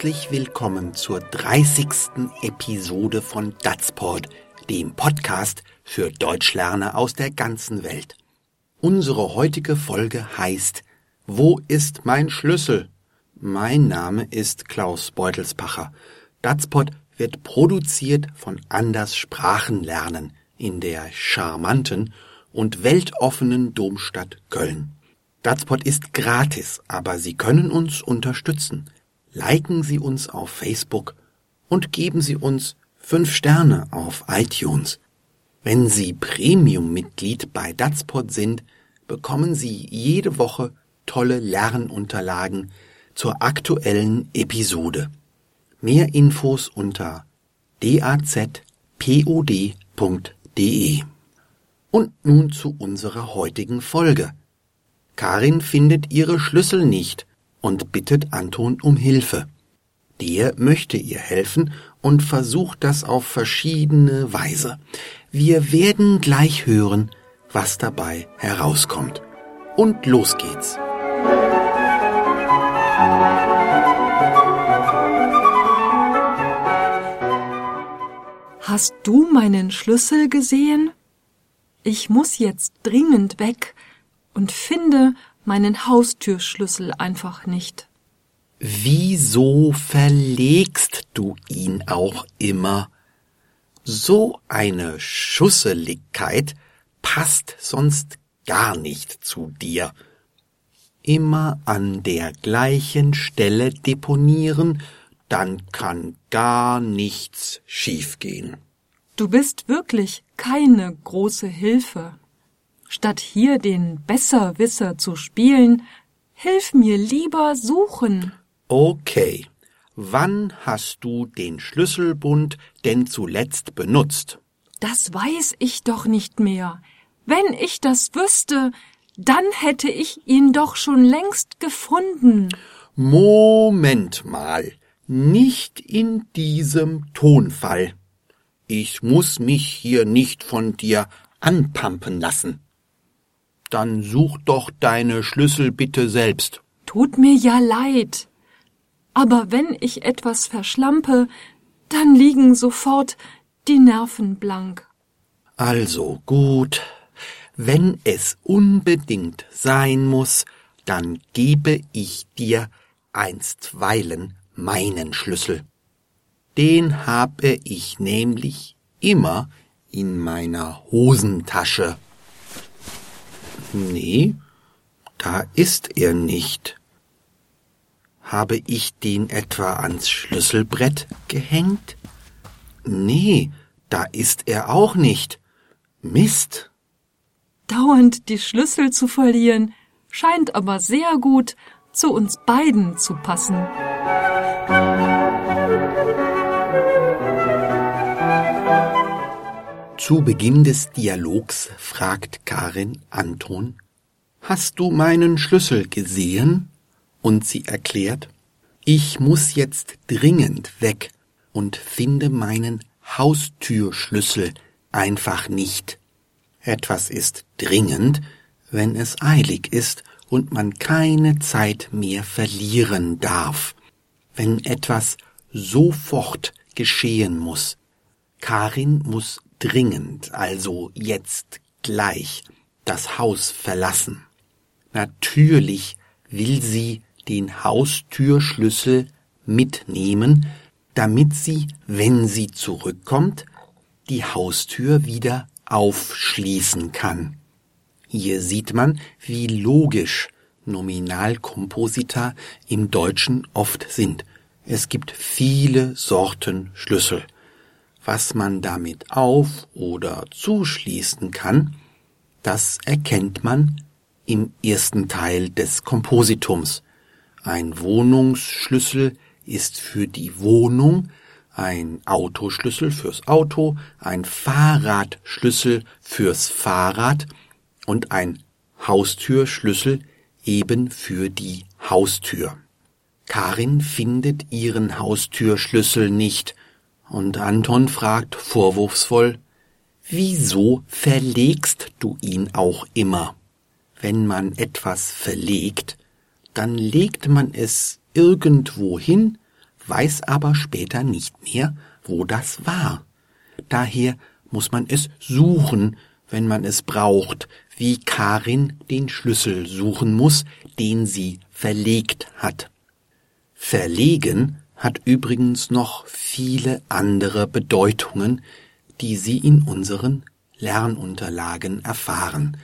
Herzlich willkommen zur 30. Episode von Datsport, dem Podcast für Deutschlerner aus der ganzen Welt. Unsere heutige Folge heißt Wo ist mein Schlüssel? Mein Name ist Klaus Beutelspacher. Datspot wird produziert von Anders Sprachenlernen in der charmanten und weltoffenen Domstadt Köln. Datspot ist gratis, aber Sie können uns unterstützen. Liken Sie uns auf Facebook und geben Sie uns fünf Sterne auf iTunes. Wenn Sie Premium-Mitglied bei Datspot sind, bekommen Sie jede Woche tolle Lernunterlagen zur aktuellen Episode. Mehr Infos unter dazpod.de. Und nun zu unserer heutigen Folge. Karin findet ihre Schlüssel nicht und bittet Anton um Hilfe. Der möchte ihr helfen und versucht das auf verschiedene Weise. Wir werden gleich hören, was dabei herauskommt. Und los geht's. Hast du meinen Schlüssel gesehen? Ich muss jetzt dringend weg und finde meinen Haustürschlüssel einfach nicht. Wieso verlegst du ihn auch immer? So eine Schusseligkeit passt sonst gar nicht zu dir. Immer an der gleichen Stelle deponieren dann kann gar nichts schiefgehen. Du bist wirklich keine große Hilfe. Statt hier den Besserwisser zu spielen, hilf mir lieber suchen. Okay. Wann hast du den Schlüsselbund denn zuletzt benutzt? Das weiß ich doch nicht mehr. Wenn ich das wüsste, dann hätte ich ihn doch schon längst gefunden. Moment mal nicht in diesem Tonfall. Ich muss mich hier nicht von dir anpampen lassen. Dann such doch deine Schlüssel bitte selbst. Tut mir ja leid. Aber wenn ich etwas verschlampe, dann liegen sofort die Nerven blank. Also gut. Wenn es unbedingt sein muss, dann gebe ich dir einstweilen meinen Schlüssel. Den habe ich nämlich immer in meiner Hosentasche. Nee, da ist er nicht. Habe ich den etwa ans Schlüsselbrett gehängt? Nee, da ist er auch nicht. Mist. Dauernd die Schlüssel zu verlieren, scheint aber sehr gut zu uns beiden zu passen. Zu Beginn des Dialogs fragt Karin Anton, Hast du meinen Schlüssel gesehen? Und sie erklärt, ich muss jetzt dringend weg und finde meinen Haustürschlüssel einfach nicht. Etwas ist dringend, wenn es eilig ist und man keine Zeit mehr verlieren darf, wenn etwas sofort geschehen muss. Karin muss dringend, also jetzt gleich, das Haus verlassen. Natürlich will sie den Haustürschlüssel mitnehmen, damit sie, wenn sie zurückkommt, die Haustür wieder aufschließen kann. Hier sieht man, wie logisch Nominalkomposita im Deutschen oft sind. Es gibt viele Sorten Schlüssel. Was man damit auf oder zuschließen kann, das erkennt man im ersten Teil des Kompositums. Ein Wohnungsschlüssel ist für die Wohnung, ein Autoschlüssel fürs Auto, ein Fahrradschlüssel fürs Fahrrad und ein Haustürschlüssel eben für die Haustür. Karin findet ihren Haustürschlüssel nicht, und Anton fragt vorwurfsvoll, Wieso verlegst du ihn auch immer? Wenn man etwas verlegt, dann legt man es irgendwo hin, weiß aber später nicht mehr, wo das war. Daher muss man es suchen, wenn man es braucht, wie Karin den Schlüssel suchen muss, den sie verlegt hat. Verlegen hat übrigens noch viele andere Bedeutungen, die Sie in unseren Lernunterlagen erfahren.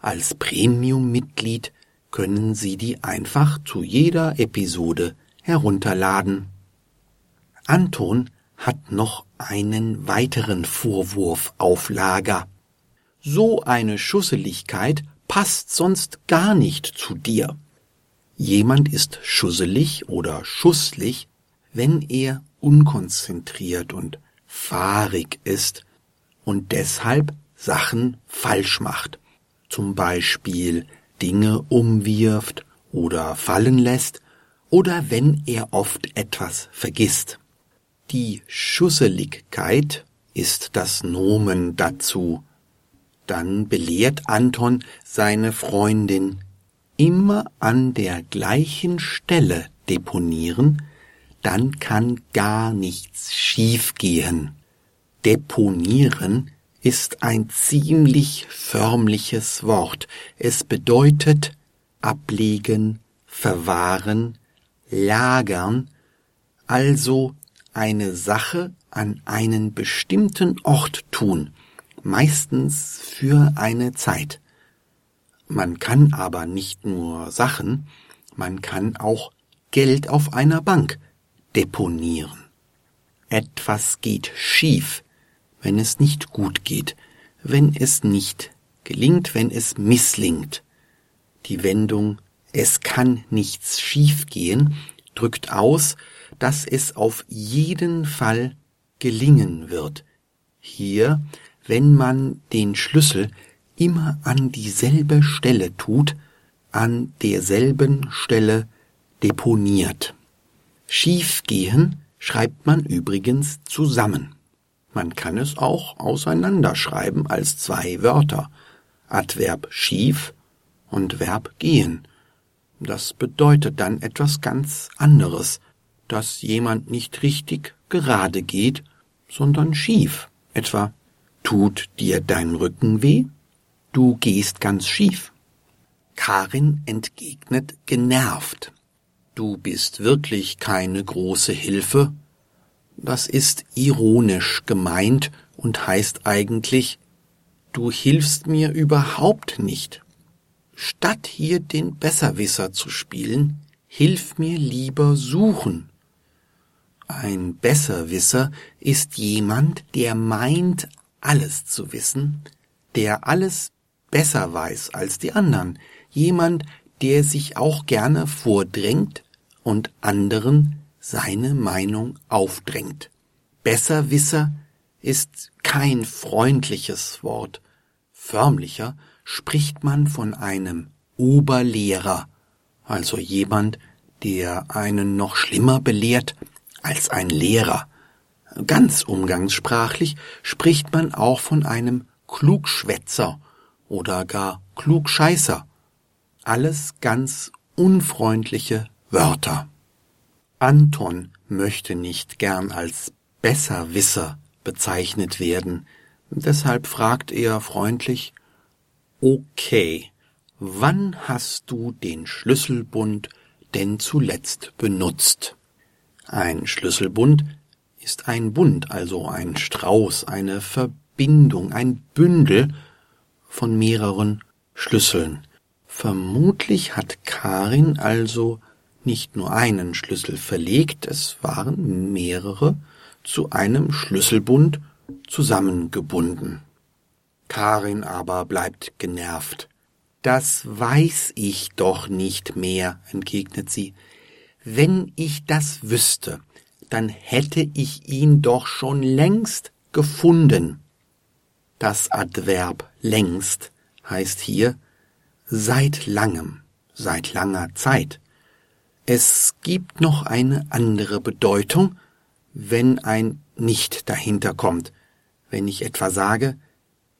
Als Premium-Mitglied können Sie die einfach zu jeder Episode herunterladen. Anton hat noch einen weiteren Vorwurf auf Lager. So eine Schusseligkeit passt sonst gar nicht zu dir. Jemand ist schusselig oder schusslich, wenn er unkonzentriert und fahrig ist und deshalb Sachen falsch macht, zum Beispiel Dinge umwirft oder fallen lässt oder wenn er oft etwas vergisst. Die Schusseligkeit ist das Nomen dazu. Dann belehrt Anton seine Freundin immer an der gleichen Stelle deponieren, dann kann gar nichts schiefgehen. Deponieren ist ein ziemlich förmliches Wort. Es bedeutet ablegen, verwahren, lagern, also eine Sache an einen bestimmten Ort tun, meistens für eine Zeit. Man kann aber nicht nur Sachen, man kann auch Geld auf einer Bank deponieren. Etwas geht schief, wenn es nicht gut geht, wenn es nicht gelingt, wenn es misslingt. Die Wendung es kann nichts schiefgehen drückt aus, dass es auf jeden Fall gelingen wird. Hier, wenn man den Schlüssel immer an dieselbe Stelle tut, an derselben Stelle deponiert. Schiefgehen schreibt man übrigens zusammen. Man kann es auch auseinanderschreiben als zwei Wörter. Adverb schief und Verb gehen. Das bedeutet dann etwas ganz anderes, dass jemand nicht richtig gerade geht, sondern schief. Etwa, tut dir dein Rücken weh? Du gehst ganz schief. Karin entgegnet genervt. Du bist wirklich keine große Hilfe. Das ist ironisch gemeint und heißt eigentlich, du hilfst mir überhaupt nicht. Statt hier den Besserwisser zu spielen, hilf mir lieber suchen. Ein Besserwisser ist jemand, der meint, alles zu wissen, der alles besser weiß als die anderen, jemand, der sich auch gerne vordrängt und anderen seine Meinung aufdrängt. Besserwisser ist kein freundliches Wort. Förmlicher spricht man von einem Oberlehrer, also jemand, der einen noch schlimmer belehrt als ein Lehrer. Ganz umgangssprachlich spricht man auch von einem Klugschwätzer oder gar Klugscheißer. Alles ganz unfreundliche Wörter. Anton möchte nicht gern als Besserwisser bezeichnet werden, deshalb fragt er freundlich Okay, wann hast du den Schlüsselbund denn zuletzt benutzt? Ein Schlüsselbund ist ein Bund, also ein Strauß, eine Verbindung, ein Bündel von mehreren Schlüsseln. Vermutlich hat Karin also nicht nur einen Schlüssel verlegt, es waren mehrere zu einem Schlüsselbund zusammengebunden. Karin aber bleibt genervt. Das weiß ich doch nicht mehr, entgegnet sie. Wenn ich das wüsste, dann hätte ich ihn doch schon längst gefunden. Das Adverb längst heißt hier seit langem, seit langer Zeit. Es gibt noch eine andere Bedeutung, wenn ein nicht dahinter kommt. Wenn ich etwa sage,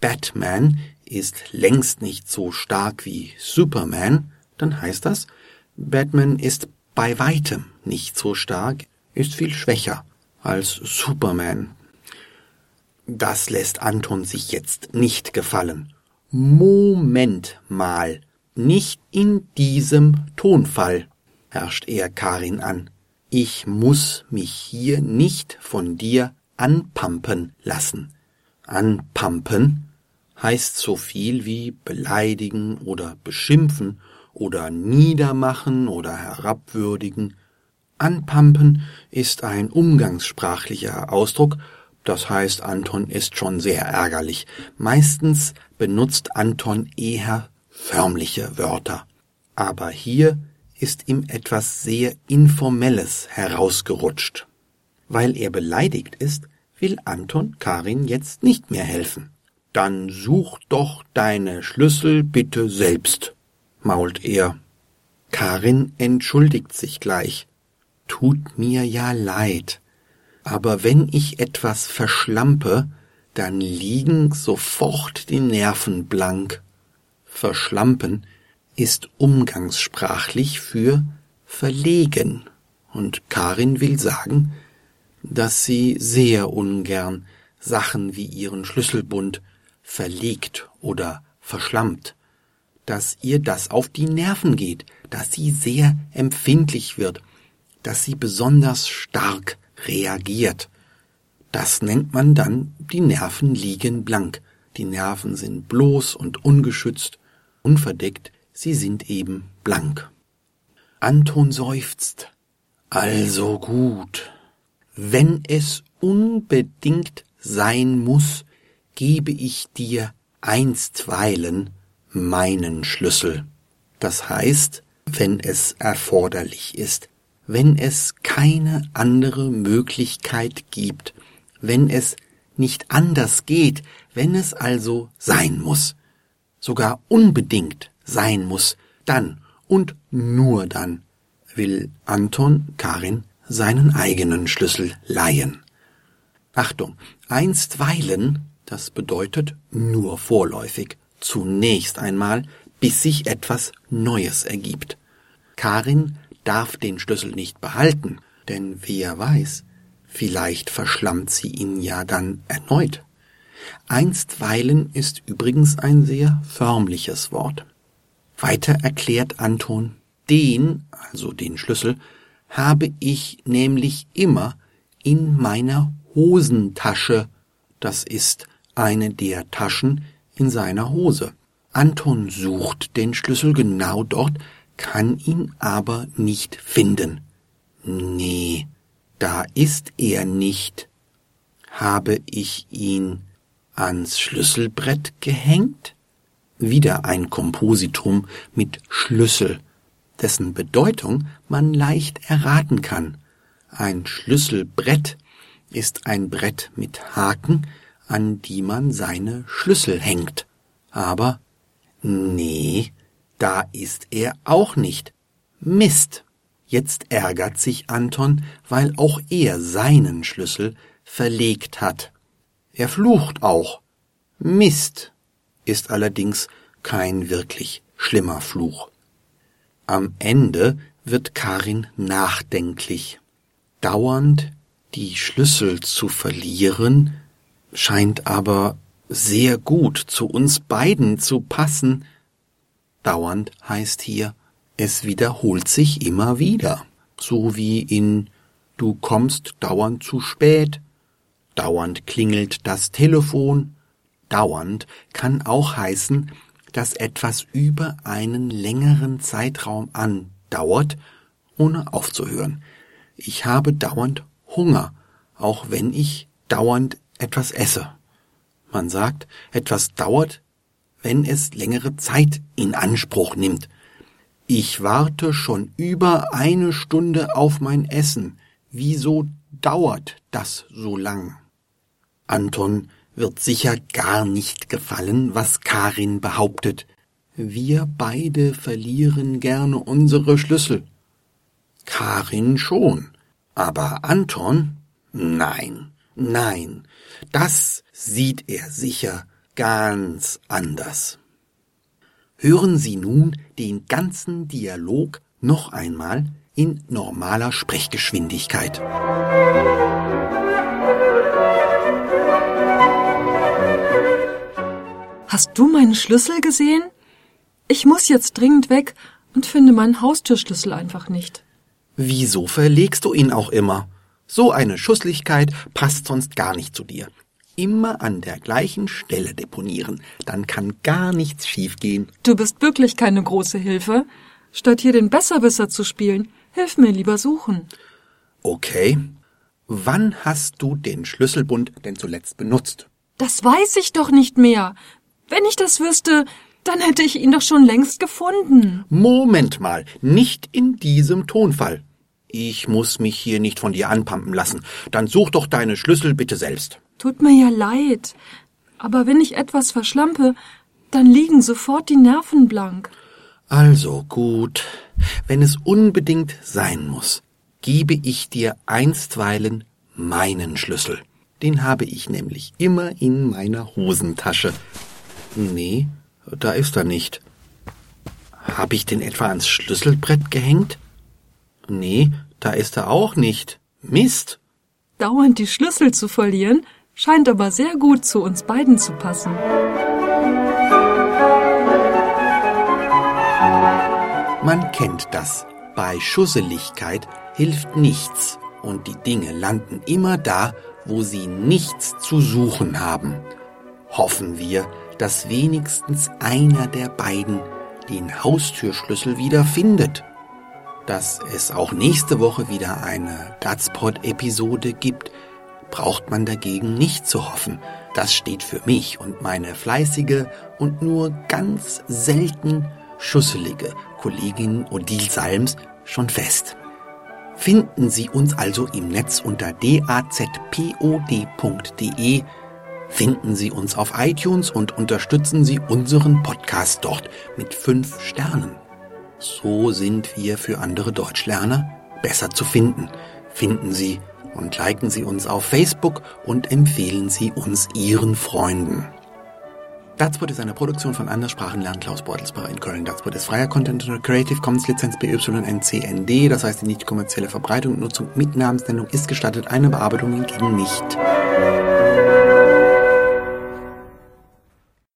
Batman ist längst nicht so stark wie Superman, dann heißt das, Batman ist bei weitem nicht so stark ist viel schwächer als Superman. Das lässt Anton sich jetzt nicht gefallen. Moment mal, nicht in diesem Tonfall, herrscht er Karin an. Ich muss mich hier nicht von dir anpampen lassen. Anpampen heißt so viel wie beleidigen oder beschimpfen oder niedermachen oder herabwürdigen. Anpampen ist ein umgangssprachlicher Ausdruck, das heißt, Anton ist schon sehr ärgerlich. Meistens benutzt Anton eher förmliche Wörter. Aber hier ist ihm etwas sehr Informelles herausgerutscht. Weil er beleidigt ist, will Anton Karin jetzt nicht mehr helfen. Dann such doch deine Schlüssel bitte selbst, mault er. Karin entschuldigt sich gleich. Tut mir ja leid. Aber wenn ich etwas verschlampe, dann liegen sofort die Nerven blank. Verschlampen ist umgangssprachlich für verlegen. Und Karin will sagen, dass sie sehr ungern Sachen wie ihren Schlüsselbund verlegt oder verschlammt, dass ihr das auf die Nerven geht, dass sie sehr empfindlich wird, dass sie besonders stark reagiert. Das nennt man dann, die Nerven liegen blank. Die Nerven sind bloß und ungeschützt, unverdeckt, sie sind eben blank. Anton seufzt. Also gut. Wenn es unbedingt sein muss, gebe ich dir einstweilen meinen Schlüssel. Das heißt, wenn es erforderlich ist, wenn es keine andere Möglichkeit gibt, wenn es nicht anders geht, wenn es also sein muss, sogar unbedingt sein muss, dann und nur dann will Anton Karin seinen eigenen Schlüssel leihen. Achtung, einstweilen, das bedeutet nur vorläufig, zunächst einmal, bis sich etwas Neues ergibt. Karin darf den Schlüssel nicht behalten, denn wer weiß, vielleicht verschlammt sie ihn ja dann erneut. Einstweilen ist übrigens ein sehr förmliches Wort. Weiter erklärt Anton, den, also den Schlüssel, habe ich nämlich immer in meiner Hosentasche, das ist eine der Taschen in seiner Hose. Anton sucht den Schlüssel genau dort, kann ihn aber nicht finden. Nee, da ist er nicht. Habe ich ihn ans Schlüsselbrett gehängt? Wieder ein Kompositum mit Schlüssel, dessen Bedeutung man leicht erraten kann. Ein Schlüsselbrett ist ein Brett mit Haken, an die man seine Schlüssel hängt. Aber nee, da ist er auch nicht. Mist. Jetzt ärgert sich Anton, weil auch er seinen Schlüssel verlegt hat. Er flucht auch. Mist ist allerdings kein wirklich schlimmer Fluch. Am Ende wird Karin nachdenklich. Dauernd die Schlüssel zu verlieren, scheint aber sehr gut zu uns beiden zu passen, Dauernd heißt hier, es wiederholt sich immer wieder, so wie in Du kommst dauernd zu spät, dauernd klingelt das Telefon, dauernd kann auch heißen, dass etwas über einen längeren Zeitraum andauert, ohne aufzuhören. Ich habe dauernd Hunger, auch wenn ich dauernd etwas esse. Man sagt, etwas dauert wenn es längere Zeit in Anspruch nimmt. Ich warte schon über eine Stunde auf mein Essen. Wieso dauert das so lang? Anton wird sicher gar nicht gefallen, was Karin behauptet. Wir beide verlieren gerne unsere Schlüssel. Karin schon, aber Anton? Nein, nein, das sieht er sicher ganz anders. Hören Sie nun den ganzen Dialog noch einmal in normaler Sprechgeschwindigkeit. Hast du meinen Schlüssel gesehen? Ich muss jetzt dringend weg und finde meinen Haustürschlüssel einfach nicht. Wieso verlegst du ihn auch immer? So eine Schusslichkeit passt sonst gar nicht zu dir. Immer an der gleichen Stelle deponieren, dann kann gar nichts schiefgehen. Du bist wirklich keine große Hilfe. Statt hier den Besserwisser zu spielen, hilf mir lieber suchen. Okay. Wann hast du den Schlüsselbund denn zuletzt benutzt? Das weiß ich doch nicht mehr. Wenn ich das wüsste, dann hätte ich ihn doch schon längst gefunden. Moment mal, nicht in diesem Tonfall. Ich muss mich hier nicht von dir anpampen lassen. Dann such doch deine Schlüssel bitte selbst. Tut mir ja leid. Aber wenn ich etwas verschlampe, dann liegen sofort die Nerven blank. Also gut, wenn es unbedingt sein muss, gebe ich dir einstweilen meinen Schlüssel. Den habe ich nämlich immer in meiner Hosentasche. Nee, da ist er nicht. Habe ich den etwa ans Schlüsselbrett gehängt? Nee, da ist er auch nicht. Mist. Dauernd die Schlüssel zu verlieren, scheint aber sehr gut zu uns beiden zu passen. Man kennt das. Bei Schusseligkeit hilft nichts und die Dinge landen immer da, wo sie nichts zu suchen haben. Hoffen wir, dass wenigstens einer der beiden den Haustürschlüssel wieder findet. Dass es auch nächste Woche wieder eine Datspot-Episode gibt, braucht man dagegen nicht zu hoffen. Das steht für mich und meine fleißige und nur ganz selten schusselige Kollegin Odile Salms schon fest. Finden Sie uns also im Netz unter dazpod.de Finden Sie uns auf iTunes und unterstützen Sie unseren Podcast dort mit fünf Sternen. So sind wir für andere Deutschlerner besser zu finden. Finden Sie und liken Sie uns auf Facebook und empfehlen Sie uns Ihren Freunden. Datspot ist eine Produktion von Anderssprachenlernen Klaus Beutelsbacher in Köln. Datspot ist freier Content unter Creative Commons Lizenz BYNCND, das heißt die nicht kommerzielle Verbreitung und Nutzung mit Namensnennung ist gestattet, eine Bearbeitung hingegen nicht.